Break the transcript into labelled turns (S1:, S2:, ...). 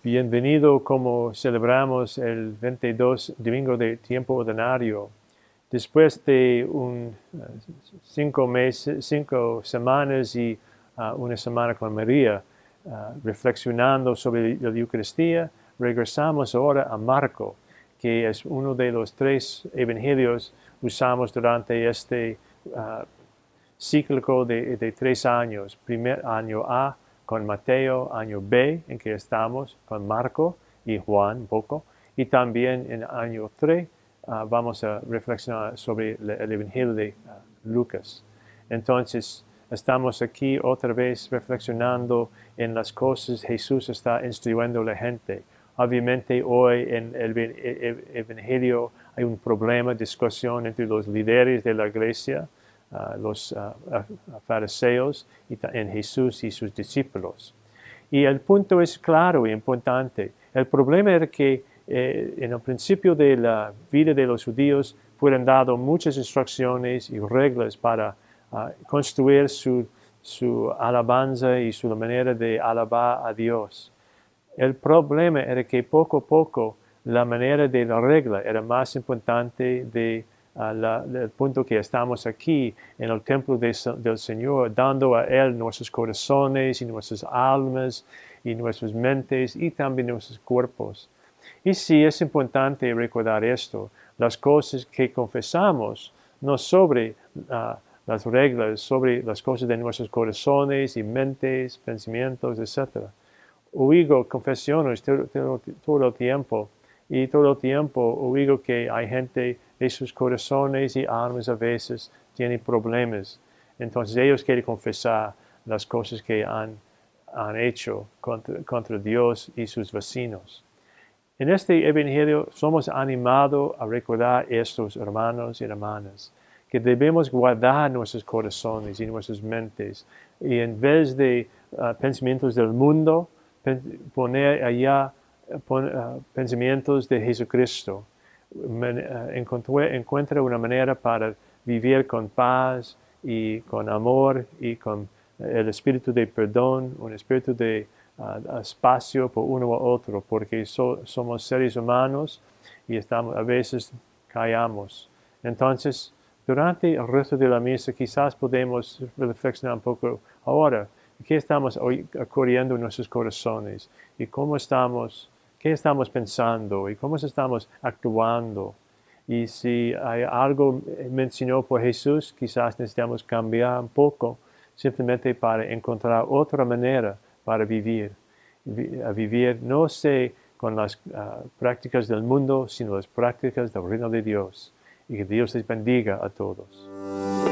S1: Bienvenido como celebramos el 22 domingo de tiempo ordinario. Después de un, uh, cinco, meses, cinco semanas y uh, una semana con María, uh, reflexionando sobre la Eucaristía, regresamos ahora a Marco, que es uno de los tres evangelios usamos durante este cíclico de, de tres años. Primer año A, con Mateo, año B, en que estamos, con Marco y Juan, poco, y también en año 3 ah, vamos a reflexionar sobre el, Evangelio de ah, Lucas. Entonces, estamos aquí otra vez reflexionando en las cosas que Jesús está instruyendo a la gente. Obviamente hoy en el Evangelio hay un problema, discusión entre los líderes de la iglesia, los fariseos y en Jesús y sus discípulos. Y el punto es claro y importante. El problema era que eh, en el principio de la vida de los judíos fueron dadas muchas instrucciones y reglas para construir su, su alabanza y su manera de alabar a Dios. El problema era que poco a poco la manera de la regla era más importante de el punto que estamos aquí en el templo del Señor, dando a Él nuestros corazones y nuestras almas y nuestras mentes y también nuestros cuerpos. Y sí es importante recordar esto, las cosas que confesamos, no sobre ah, las reglas, sobre las cosas de nuestros corazones y mentes, pensamientos, etc. Oigo confesiones todo, todo el tiempo y todo el tiempo oigo que hay gente de sus corazones y almas a veces tienen problemas. Entonces ellos quieren confesar las cosas que han, han hecho contra, contra, Dios y sus vecinos. En este Evangelio somos animados a recordar estos hermanos y hermanas, que debemos guardar nuestros corazones y nuestras mentes y en vez de uh, pensamientos del mundo, poner allá uh, pensamientos de Jesucristo eh, encuentra una manera para vivir con paz y con amor y con el espíritu de perdón, un espíritu de ah, espacio por uno u otro, porque somos seres humanos y estamos, a veces callamos. Entonces, durante el resto de la misa quizás podemos reflexionar un poco ahora, ¿qué estamos ocurriendo en nuestros corazones? ¿Y cómo estamos qué estamos pensando y cómo estamos actuando. Y si hay algo mencionado por Jesús, quizás necesitamos cambiar un poco simplemente para encontrar otra manera para vivir. A vivir no sé con las ah, prácticas del mundo, sino las prácticas del reino de Dios. Y que Dios les bendiga a todos.